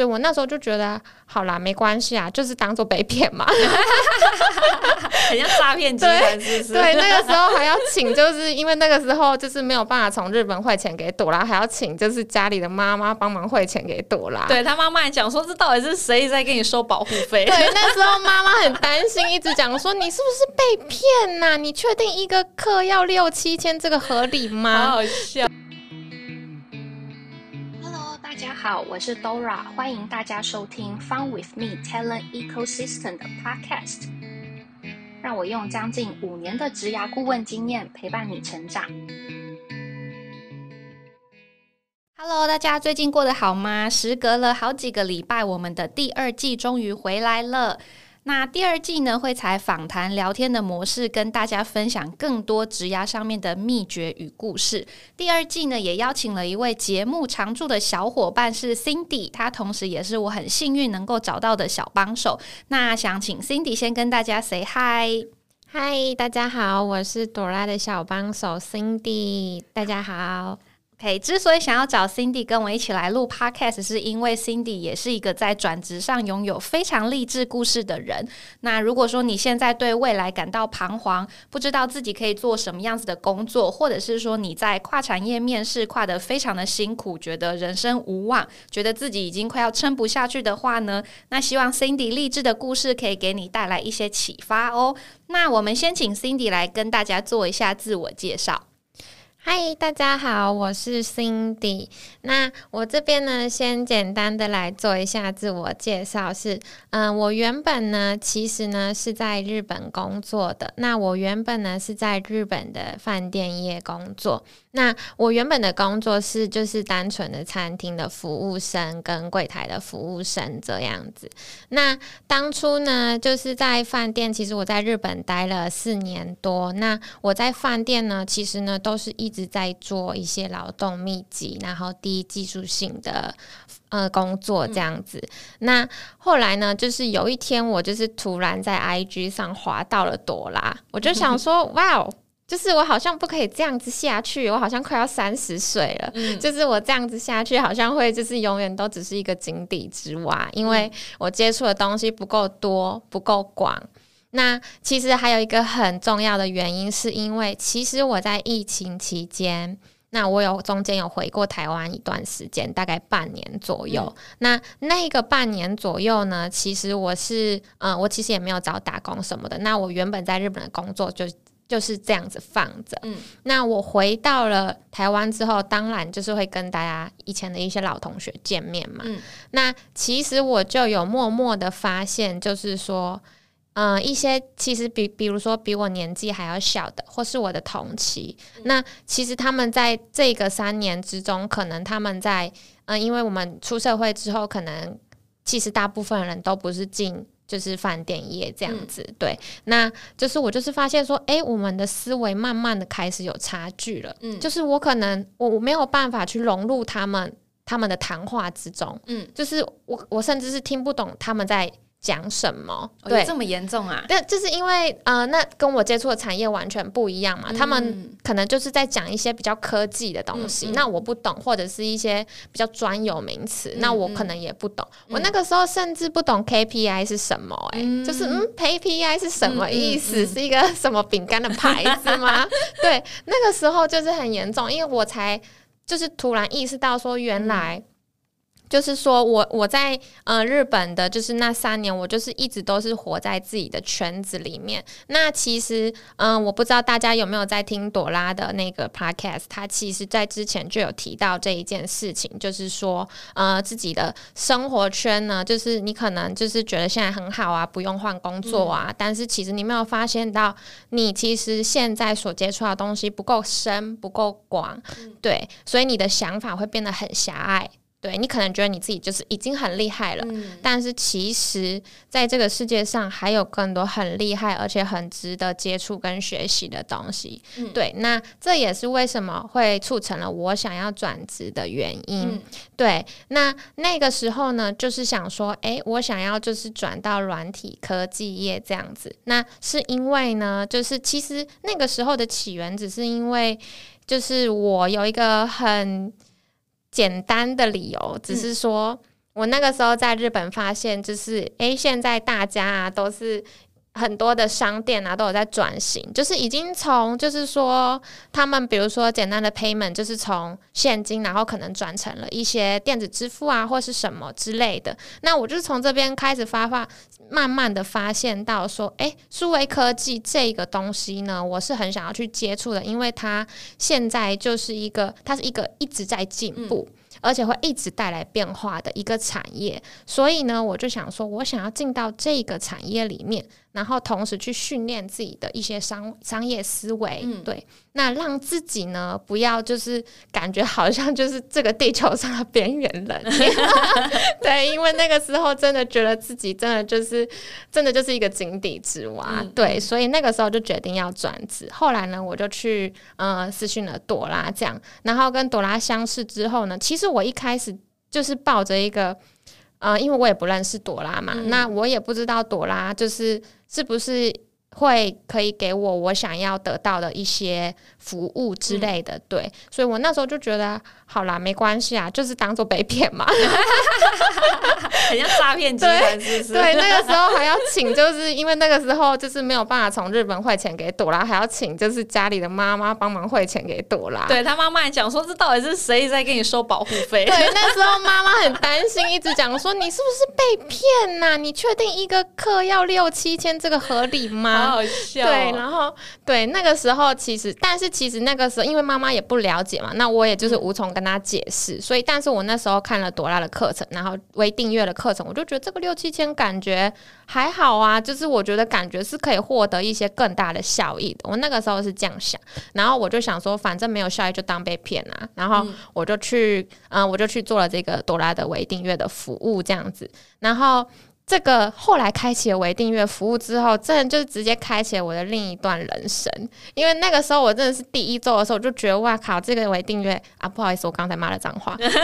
所以我那时候就觉得，好啦，没关系啊，就是当做被骗嘛，很像诈骗集团，是不是？对，那个时候还要请，就是因为那个时候就是没有办法从日本汇钱给朵拉，还要请就是家里的妈妈帮忙汇钱给朵拉。对他妈妈还讲说，这到底是谁在给你收保护费？对，那时候妈妈很担心，一直讲说你是不是被骗呐？你确定一个课要六七千，这个合理吗？好好笑。好，我是 Dora，欢迎大家收听 Fun with Me Talent Ecosystem 的 Podcast。让我用将近五年的职涯顾问经验陪伴你成长。Hello，大家最近过得好吗？时隔了好几个礼拜，我们的第二季终于回来了。那第二季呢，会采访谈聊天的模式，跟大家分享更多职涯上面的秘诀与故事。第二季呢，也邀请了一位节目常驻的小伙伴，是 Cindy，她同时也是我很幸运能够找到的小帮手。那想请 Cindy 先跟大家 say hi，嗨，大家好，我是朵拉的小帮手 Cindy，大家好。OK，之所以想要找 Cindy 跟我一起来录 Podcast，是因为 Cindy 也是一个在转职上拥有非常励志故事的人。那如果说你现在对未来感到彷徨，不知道自己可以做什么样子的工作，或者是说你在跨产业面试跨得非常的辛苦，觉得人生无望，觉得自己已经快要撑不下去的话呢，那希望 Cindy 励志的故事可以给你带来一些启发哦。那我们先请 Cindy 来跟大家做一下自我介绍。嗨，大家好，我是 Cindy。那我这边呢，先简单的来做一下自我介绍。是，嗯，我原本呢，其实呢是在日本工作的。那我原本呢是在日本的饭店业工作。那我原本的工作是就是单纯的餐厅的服务生跟柜台的服务生这样子。那当初呢，就是在饭店，其实我在日本待了四年多。那我在饭店呢，其实呢都是一直在做一些劳动密集，然后低技术性的呃工作这样子。那后来呢，就是有一天我就是突然在 IG 上滑到了朵拉，我就想说，哇哦！就是我好像不可以这样子下去，我好像快要三十岁了。就是我这样子下去，好像会就是永远都只是一个井底之蛙，因为我接触的东西不够多、不够广。那其实还有一个很重要的原因，是因为其实我在疫情期间，那我有中间有回过台湾一段时间，大概半年左右。那那个半年左右呢，其实我是嗯，我其实也没有找打工什么的。那我原本在日本的工作就。就是这样子放着。嗯，那我回到了台湾之后，当然就是会跟大家以前的一些老同学见面嘛。嗯，那其实我就有默默的发现，就是说，嗯，一些其实比比如说比我年纪还要小的，或是我的同期，那其实他们在这个三年之中，可能他们在嗯，因为我们出社会之后，可能其实大部分人都不是进。就是饭店业这样子，对，那就是我就是发现说，哎，我们的思维慢慢的开始有差距了，嗯，就是我可能我我没有办法去融入他们他们的谈话之中，嗯，就是我我甚至是听不懂他们在。讲什么？对，这么严重啊？但，就是因为呃，那跟我接触的产业完全不一样嘛。他们可能就是在讲一些比较科技的东西，那我不懂，或者是一些比较专有名词，那我可能也不懂。我那个时候甚至不懂 KPI 是什么，哎，就是嗯，KPI 是什么意思？是一个什么饼干的牌子吗？对，那个时候就是很严重，因为我才就是突然意识到说，原来。就是说，我我在呃日本的，就是那三年，我就是一直都是活在自己的圈子里面。那其实，嗯，我不知道大家有没有在听朵拉的那个 podcast，他其实在之前就有提到这一件事情，就是说，呃，自己的生活圈呢，就是你可能就是觉得现在很好啊，不用换工作啊，但是其实你没有发现到，你其实现在所接触的东西不够深、不够广，对，所以你的想法会变得很狭隘。对你可能觉得你自己就是已经很厉害了，但是其实在这个世界上还有更多很厉害而且很值得接触跟学习的东西。对，那这也是为什么会促成了我想要转职的原因。对，那那个时候呢，就是想说，哎，我想要就是转到软体科技业这样子。那是因为呢，就是其实那个时候的起源只是因为，就是我有一个很。简单的理由，只是说，我我那个时候在日本发现，就是诶，现在大家啊都是。很多的商店啊都有在转型，就是已经从就是说他们比如说简单的 payment 就是从现金，然后可能转成了一些电子支付啊或是什么之类的。那我就是从这边开始发发，慢慢的发现到说，诶，数位科技这个东西呢，我是很想要去接触的，因为它现在就是一个，它是一个一直在进步。而且会一直带来变化的一个产业，所以呢，我就想说，我想要进到这个产业里面，然后同时去训练自己的一些商商业思维，对。那让自己呢，不要就是感觉好像就是 这个地球上的边缘人，对，因为那个时候真的觉得自己真的就是真的就是一个井底之蛙，对，所以那个时候就决定要转职。后来呢，我就去呃私讯了朵拉，这样，然后跟朵拉相识之后呢，其实我一开始就是抱着一个呃，因为我也不认识朵拉嘛，那我也不知道朵拉就是是不是。会可以给我我想要得到的一些服务之类的，对，所以我那时候就觉得，好啦，没关系啊，就是当做被骗嘛，很像诈骗集团，是不是？对，那个时候还要请，就是因为那个时候就是没有办法从日本汇钱给朵拉，还要请就是家里的妈妈帮忙汇钱给朵拉。对他妈妈讲说，这到底是谁在给你收保护费？对，那时候妈妈很担心，一直讲说你是不是被骗呐？你确定一个课要六七千，这个合理吗？好笑。对，然后对那个时候其实，但是其实那个时候，因为妈妈也不了解嘛，那我也就是无从跟她解释。所以，但是我那时候看了朵拉的课程，然后微订阅的课程，我就觉得这个六七千感觉还好啊，就是我觉得感觉是可以获得一些更大的效益的。我那个时候是这样想，然后我就想说，反正没有效益就当被骗啊，然后我就去，嗯，我就去做了这个朵拉的微订阅的服务，这样子，然后。这个后来开启了微订阅服务之后，真的就是直接开启了我的另一段人生。因为那个时候我真的是第一周的时候，我就觉得哇靠，这个微订阅啊，不好意思，我刚才骂了脏话，就是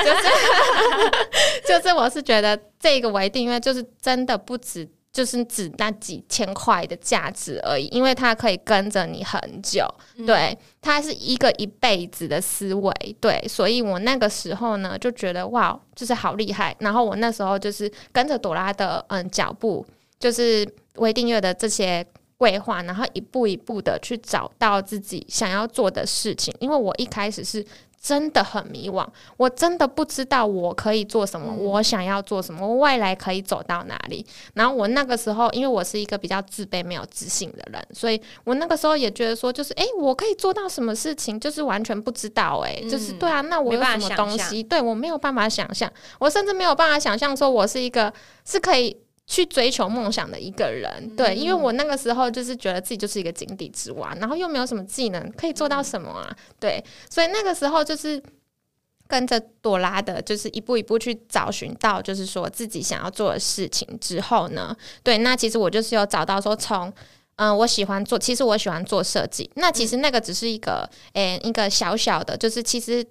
就是我是觉得这个微订阅就是真的不止。就是只那几千块的价值而已，因为它可以跟着你很久，对，它是一个一辈子的思维，对，所以我那个时候呢就觉得哇，就是好厉害。然后我那时候就是跟着朵拉的嗯脚步，就是微订阅的这些规划，然后一步一步的去找到自己想要做的事情。因为我一开始是。真的很迷惘，我真的不知道我可以做什么，我想要做什么，我未来可以走到哪里。然后我那个时候，因为我是一个比较自卑、没有自信的人，所以我那个时候也觉得说，就是哎，我可以做到什么事情，就是完全不知道。哎，就是对啊，那我有什么东西？对我没有办法想象，我甚至没有办法想象说我是一个是可以。去追求梦想的一个人，对，因为我那个时候就是觉得自己就是一个井底之蛙，然后又没有什么技能可以做到什么啊，对，所以那个时候就是跟着朵拉的，就是一步一步去找寻到，就是说自己想要做的事情之后呢，对，那其实我就是有找到说从，嗯，我喜欢做，其实我喜欢做设计，那其实那个只是一个，诶，一个小小的，就是其实。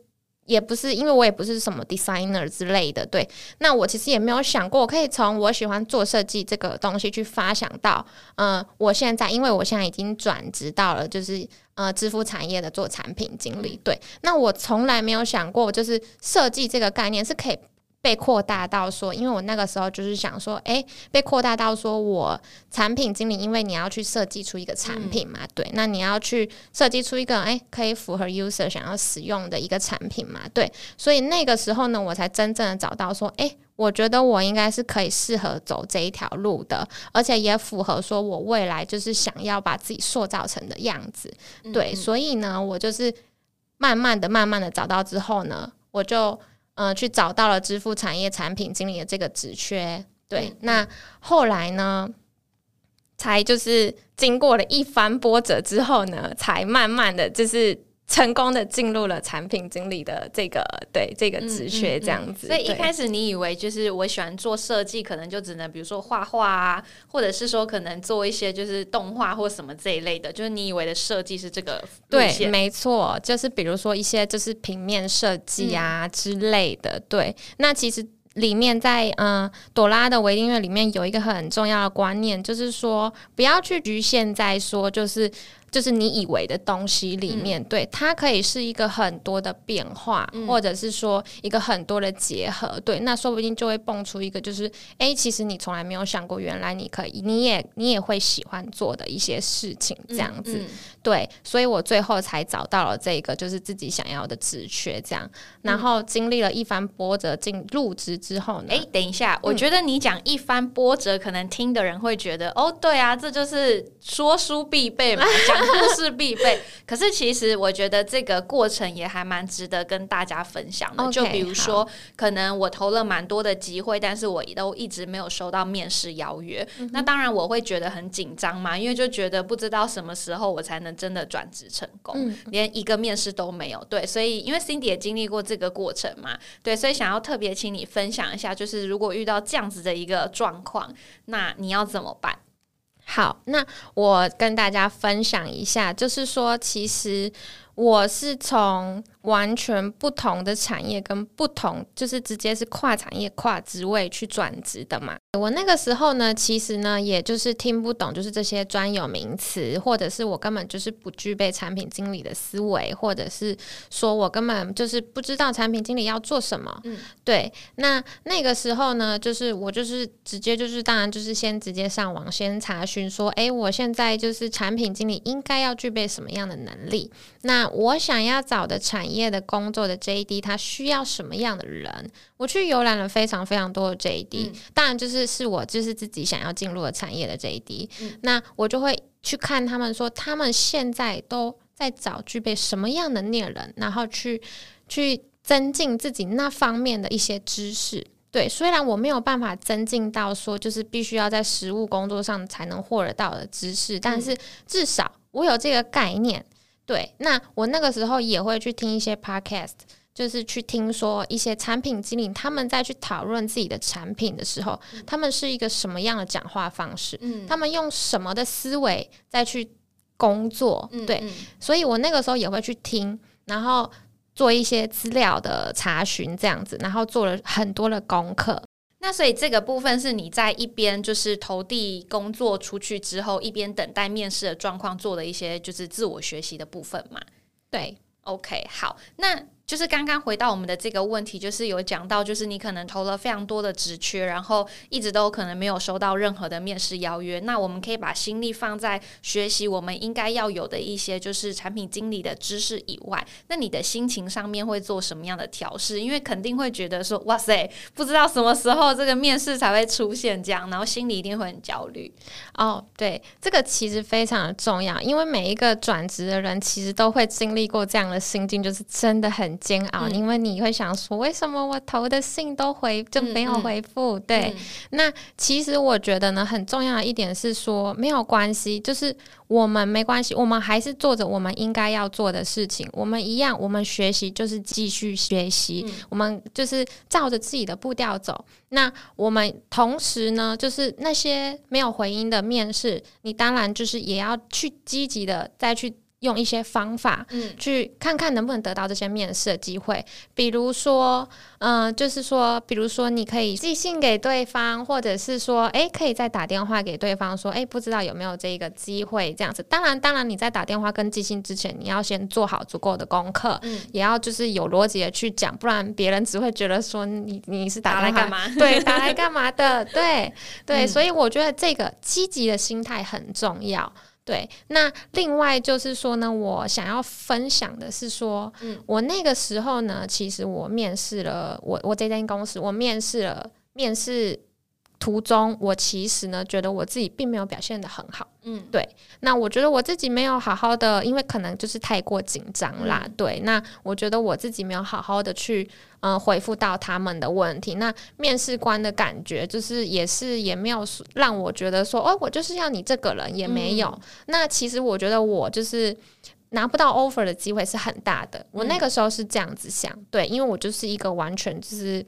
也不是，因为我也不是什么 designer 之类的，对。那我其实也没有想过，我可以从我喜欢做设计这个东西去发想到，嗯，我现在，因为我现在已经转职到了，就是呃，支付产业的做产品经理，对。那我从来没有想过，就是设计这个概念是可以。被扩大到说，因为我那个时候就是想说，哎，被扩大到说我产品经理，因为你要去设计出一个产品嘛，对，那你要去设计出一个哎可以符合 user 想要使用的一个产品嘛，对，所以那个时候呢，我才真正的找到说，哎，我觉得我应该是可以适合走这一条路的，而且也符合说我未来就是想要把自己塑造成的样子，对，所以呢，我就是慢慢的、慢慢的找到之后呢，我就。呃，去找到了支付产业产品经理的这个职缺，对，那后来呢，才就是经过了一番波折之后呢，才慢慢的就是。成功的进入了产品经理的这个对这个职缺这样子，所以一开始你以为就是我喜欢做设计，可能就只能比如说画画啊，或者是说可能做一些就是动画或什么这一类的，就是你以为的设计是这个对，没错，就是比如说一些就是平面设计啊之类的。对，那其实里面在嗯朵拉的微音乐里面有一个很重要的观念，就是说不要去局限在说就是。就是你以为的东西里面，对它可以是一个很多的变化，或者是说一个很多的结合，对，那说不定就会蹦出一个，就是哎，其实你从来没有想过，原来你可以，你也你也会喜欢做的一些事情，这样子，对，所以我最后才找到了这个，就是自己想要的职缺，这样，然后经历了一番波折进入职之后呢，哎，等一下，我觉得你讲一番波折，可能听的人会觉得，哦，对啊，这就是说书必备嘛，讲。故事必备，可是其实我觉得这个过程也还蛮值得跟大家分享的。就比如说，可能我投了蛮多的机会，但是我都一直没有收到面试邀约。那当然我会觉得很紧张嘛，因为就觉得不知道什么时候我才能真的转职成功，连一个面试都没有。对，所以因为 Cindy 也经历过这个过程嘛，对，所以想要特别请你分享一下，就是如果遇到这样子的一个状况，那你要怎么办？好，那我跟大家分享一下，就是说，其实我是从。完全不同的产业跟不同，就是直接是跨产业、跨职位去转职的嘛。我那个时候呢，其实呢，也就是听不懂，就是这些专有名词，或者是我根本就是不具备产品经理的思维，或者是说我根本就是不知道产品经理要做什么。嗯，对。那那个时候呢，就是我就是直接就是当然就是先直接上网先查询说，哎，我现在就是产品经理应该要具备什么样的能力？那我想要找的产业。业的工作的 JD，他需要什么样的人？我去游览了非常非常多的 JD，当然就是是我就是自己想要进入的产业的 JD。那我就会去看他们说，他们现在都在找具备什么样的猎人，然后去去增进自己那方面的一些知识。对，虽然我没有办法增进到说就是必须要在实务工作上才能获得到的知识，但是至少我有这个概念。对，那我那个时候也会去听一些 podcast，就是去听说一些产品经理他们在去讨论自己的产品的时候，他们是一个什么样的讲话方式，嗯，他们用什么的思维再去工作，对，所以我那个时候也会去听，然后做一些资料的查询，这样子，然后做了很多的功课。那所以这个部分是你在一边就是投递工作出去之后，一边等待面试的状况做的一些就是自我学习的部分嘛？对，OK，好，那。就是刚刚回到我们的这个问题，就是有讲到，就是你可能投了非常多的职缺，然后一直都可能没有收到任何的面试邀约。那我们可以把心力放在学习我们应该要有的一些就是产品经理的知识以外，那你的心情上面会做什么样的调试？因为肯定会觉得说，哇塞，不知道什么时候这个面试才会出现这样，然后心里一定会很焦虑。哦，对，这个其实非常的重要，因为每一个转职的人其实都会经历过这样的心境，就是真的很。煎熬，因为你会想说，为什么我投的信都回就没有回复？对，那其实我觉得呢，很重要的一点是说，没有关系，就是我们没关系，我们还是做着我们应该要做的事情，我们一样，我们学习就是继续学习，我们就是照着自己的步调走。那我们同时呢，就是那些没有回音的面试，你当然就是也要去积极的再去。用一些方法，嗯，去看看能不能得到这些面试的机会。比如说，嗯，就是说，比如说，你可以寄信给对方，或者是说，哎，可以再打电话给对方说，哎，不知道有没有这个机会这样子。当然，当然，你在打电话跟寄信之前，你要先做好足够的功课，嗯，也要就是有逻辑的去讲，不然别人只会觉得说你你是打来干嘛？对，打来干嘛的？对对，所以我觉得这个积极的心态很重要。对，那另外就是说呢，我想要分享的是说，嗯，我那个时候呢，其实我面试了，我我这间公司，我面试了，面试途中，我其实呢，觉得我自己并没有表现的很好。嗯，对，那我觉得我自己没有好好的，因为可能就是太过紧张啦。对，那我觉得我自己没有好好的去嗯回复到他们的问题。那面试官的感觉就是也是也没有让我觉得说，哦，我就是要你这个人也没有。那其实我觉得我就是拿不到 offer 的机会是很大的。我那个时候是这样子想，对，因为我就是一个完全就是。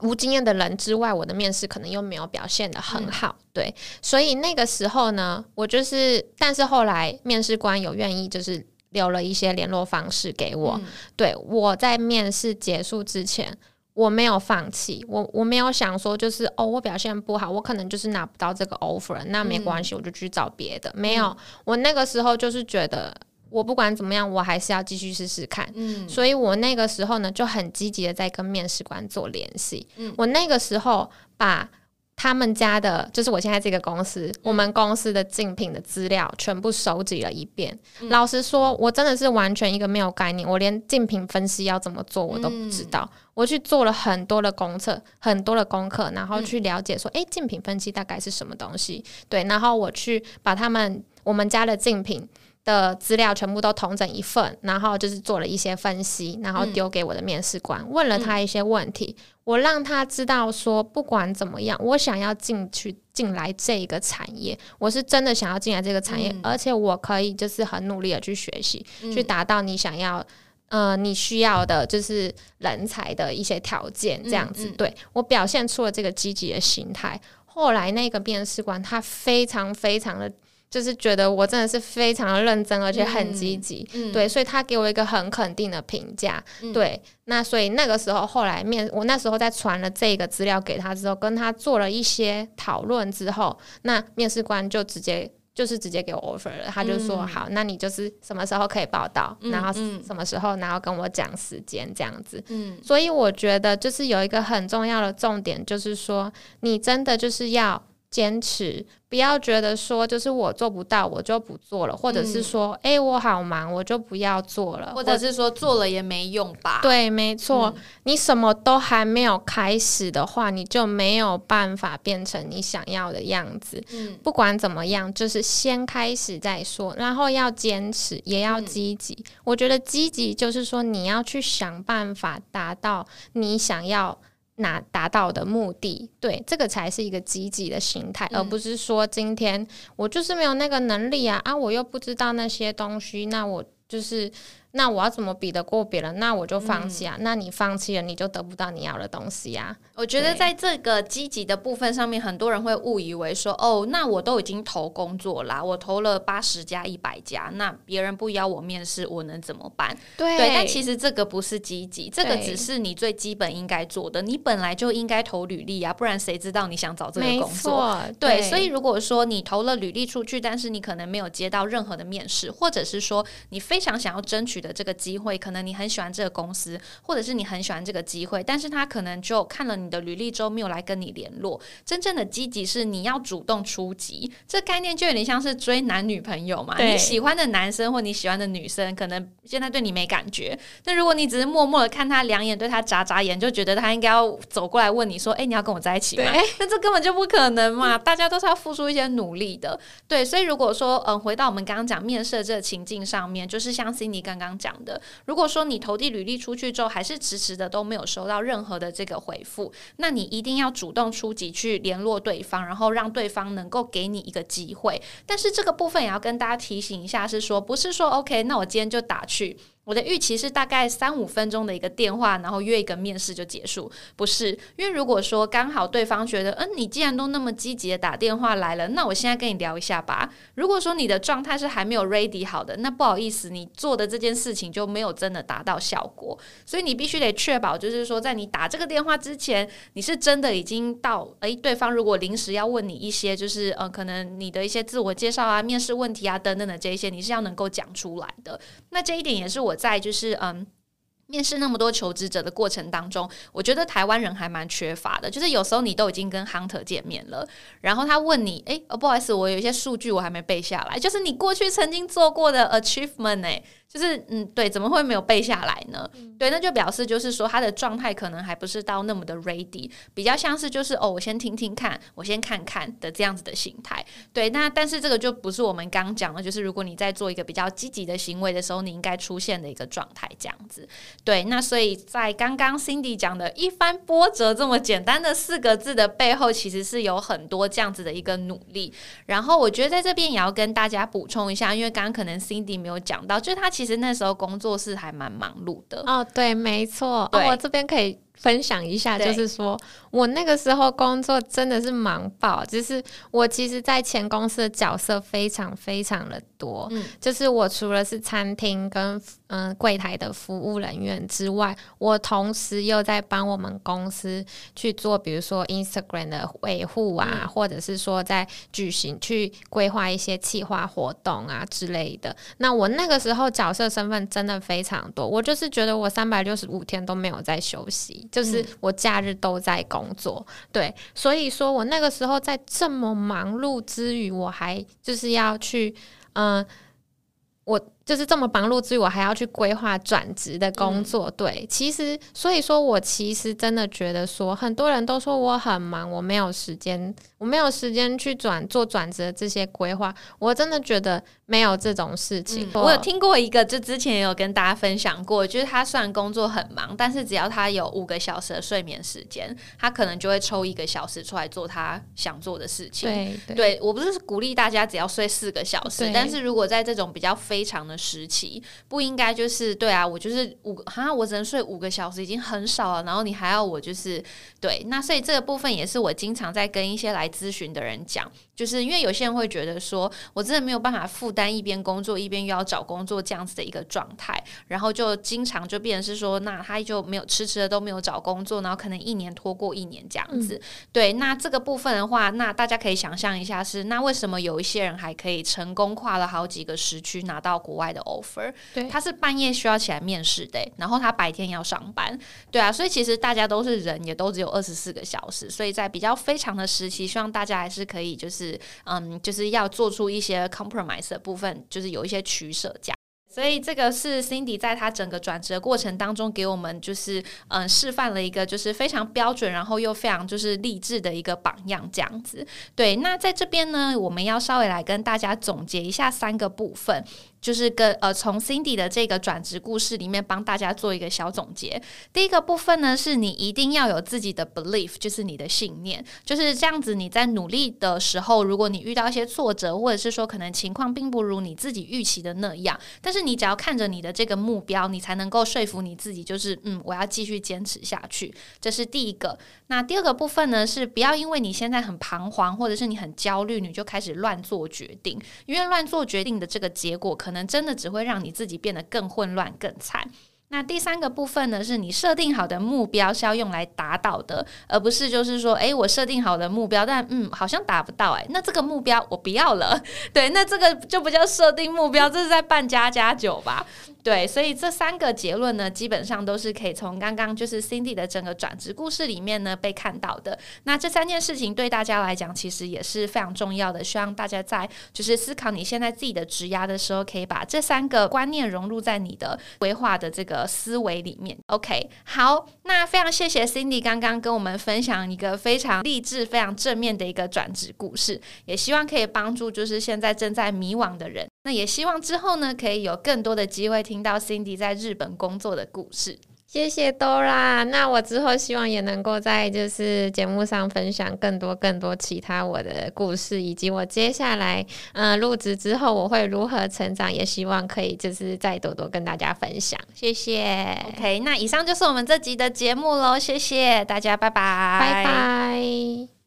无经验的人之外，我的面试可能又没有表现的很好，对，所以那个时候呢，我就是，但是后来面试官有愿意就是留了一些联络方式给我，对我在面试结束之前，我没有放弃，我我没有想说就是哦，我表现不好，我可能就是拿不到这个 offer，那没关系，我就去找别的。没有，我那个时候就是觉得，我不管怎么样，我还是要继续试试看。嗯，所以我那个时候呢，就很积极的在跟面试官做联系。嗯，我那个时候把。他们家的，就是我现在这个公司，我们公司的竞品的资料全部收集了一遍。老实说，我真的是完全一个没有概念，我连竞品分析要怎么做我都不知道。我去做了很多的功课，很多的功课，然后去了解说，哎，竞品分析大概是什么东西？对，然后我去把他们我们家的竞品。的资料全部都统整一份，然后就是做了一些分析，然后丢给我的面试官，问了他一些问题，我让他知道说，不管怎么样，我想要进去进来这一个产业，我是真的想要进来这个产业，而且我可以就是很努力的去学习，去达到你想要呃你需要的就是人才的一些条件，这样子，对我表现出了这个积极的心态。后来那个面试官他非常非常的。就是觉得我真的是非常的认真，而且很积极，对，所以他给我一个很肯定的评价，对。那所以那个时候，后来面我那时候在传了这个资料给他之后，跟他做了一些讨论之后，那面试官就直接就是直接给我 offer 了，他就说好，那你就是什么时候可以报道，然后什么时候，然后跟我讲时间这样子。嗯，所以我觉得就是有一个很重要的重点，就是说你真的就是要坚持。不要觉得说就是我做不到，我就不做了，或者是说，哎，我好忙，我就不要做了，或者是说做了也没用吧？对，没错，你什么都还没有开始的话，你就没有办法变成你想要的样子。嗯，不管怎么样，就是先开始再说，然后要坚持，也要积极。我觉得积极就是说你要去想办法达到你想要。拿达到的目的，对这个才是一个积极的心态，而不是说今天我就是没有那个能力啊啊，我又不知道那些东西，那我就是。那我要怎么比得过别人？那我就放弃啊！那你放弃了，你就得不到你要的东西呀。我觉得在这个积极的部分上面，很多人会误以为说：“哦，那我都已经投工作啦，我投了八十家、一百家，那别人不邀我面试，我能怎么办？”对，但其实这个不是积极，这个只是你最基本应该做的。你本来就应该投履历啊，不然谁知道你想找这个工作？对，所以如果说你投了履历出去，但是你可能没有接到任何的面试，或者是说你非常想要争取。的这个机会，可能你很喜欢这个公司，或者是你很喜欢这个机会，但是他可能就看了你的履历之后没有来跟你联络。真正的积极是你要主动出击，这概念就有点像是追男女朋友嘛。你喜欢的男生或你喜欢的女生，可能现在对你没感觉，那如果你只是默默的看他两眼，对他眨眨眼，就觉得他应该要走过来问你说：“哎，你要跟我在一起吗？”那这根本就不可能嘛！大家都是要付出一些努力的。对，所以如果说，嗯，回到我们刚刚讲面试这个情境上面，就是像 Cindy 刚刚。讲的，如果说你投递履历出去之后，还是迟迟的都没有收到任何的这个回复，那你一定要主动出击去联络对方，然后让对方能够给你一个机会。但是这个部分也要跟大家提醒一下，是说不是说 OK，那我今天就打去。我的预期是大概三五分钟的一个电话，然后约一个面试就结束。不是，因为如果说刚好对方觉得，嗯，你既然都那么积极的打电话来了，那我现在跟你聊一下吧。如果说你的状态是还没有 ready 好的，那不好意思，你做的这件事情就没有真的达到效果。所以你必须得确保，就是说在你打这个电话之前，你是真的已经到，诶，对方如果临时要问你一些，就是呃，可能你的一些自我介绍啊、面试问题啊等等的这一些，你是要能够讲出来的。那这一点也是我。在就是嗯，面试那么多求职者的过程当中，我觉得台湾人还蛮缺乏的。就是有时候你都已经跟 hunter 见面了，然后他问你，哎，不好意思，我有一些数据我还没背下来，就是你过去曾经做过的 achievement 哎。就是嗯，对，怎么会没有背下来呢？对，那就表示就是说他的状态可能还不是到那么的 ready，比较像是就是哦，我先听听看，我先看看的这样子的心态。对，那但是这个就不是我们刚讲的，就是如果你在做一个比较积极的行为的时候，你应该出现的一个状态这样子。对，那所以在刚刚 Cindy 讲的一番波折这么简单的四个字的背后，其实是有很多这样子的一个努力。然后我觉得在这边也要跟大家补充一下，因为刚刚可能 Cindy 没有讲到，就是他。其实那时候工作室还蛮忙碌的哦，对，没错。我这边可以分享一下，就是说我那个时候工作真的是忙爆，就是我其实，在前公司的角色非常非常的多，嗯。就是我除了是餐厅跟嗯、柜台的服务人员之外，我同时又在帮我们公司去做，比如说 Instagram 的维护啊，嗯。或者是说在举行去规划一些企划活动啊之类的。那我那个时候角色身份真的非常多，我就是觉得我三百六十五天都没有在休息，就是我假日都在工作。对，所以说我那个时候在这么忙碌之余，我还就是要去，嗯、我就是这么忙碌之余，我还要去规划转职的工作。对，其实所以说我其实真的觉得说，很多人都说我很忙，我没有时间，我没有时间去转做转职的这些规划。我真的觉得没有这种事情。嗯我有听过一个，就之前也有跟大家分享过，就是他虽然工作很忙，但是只要他有五个小时的睡眠时间，他可能就会抽一个小时出来做他想做的事情。对对对我不是鼓励大家只要睡四个小时，但是如果在这种比较非常的时期，不应该就是对啊，我就是五个哈，我只能睡五个小时已经很少了，然后你还要我就是对，那所以这个部分也是我经常在跟一些来咨询的人讲，就是因为有些人会觉得说我真的没有办法负担一边工作一边又要找工作这样子的一个状态，然后就经常就变成是说，那他就没有迟迟的都没有找工作，然后可能一年拖过一年这样子。对，那这个部分的话，那大家可以想象一下是，那为什么有一些人还可以成功跨了好几个时区拿到国外的 offer？对他是半夜需要起来面试的，然后他白天要上班，对啊，所以其实大家都是人，也都只有二十四个小时，所以在比较非常的时期，希望大家还是可以就是嗯，就是要做出一些 compromise 的部分，就是有一些取舍这样。所以这个是 Cindy 在她整个转职的过程当中给我们就是嗯、呃示范了一个就是非常标准，然后又非常就是励志的一个榜样这样子。对，那在这边呢，我们要稍微来跟大家总结一下三个部分。就是跟呃从 Cindy 的这个转职故事里面帮大家做一个小总结。第一个部分呢，是你一定要有自己的 belief，就是你的信念，就是这样子。你在努力的时候，如果你遇到一些挫折，或者是说可能情况并不如你自己预期的那样，但是你只要看着你的这个目标，你才能够说服你自己，就是嗯，我要继续坚持下去。这是第一个。那第二个部分呢，是不要因为你现在很彷徨，或者是你很焦虑，你就开始乱做决定，因为乱做决定的这个结果，可可能真的只会让你自己变得更混乱、更惨。那第三个部分呢，是你设定好的目标是要用来达到的，而不是就是说，诶，我设定好的目标，但嗯，好像达不到，诶，那这个目标我不要了。对，那这个就不叫设定目标，这是在办家家酒吧。对，所以这三个结论呢，基本上都是可以从刚刚就是 Cindy 的整个转职故事里面呢被看到的。那这三件事情对大家来讲，其实也是非常重要的。希望大家在就是思考你现在自己的职涯的时候，可以把这三个观念融入在你的规划的这个思维里面。OK，好，那非常谢谢 Cindy 刚刚跟我们分享一个非常励志、非常正面的一个转职故事，也希望可以帮助就是现在正在迷惘的人。那也希望之后呢，可以有更多的机会听到 Cindy 在日本工作的故事。谢谢 Dora。那我之后希望也能够在就是节目上分享更多更多其他我的故事，以及我接下来嗯、呃入职之后我会如何成长，也希望可以就是再多多跟大家分享。谢谢，OK，那以上就是我们这集的节目喽，谢谢大家，拜拜，拜拜。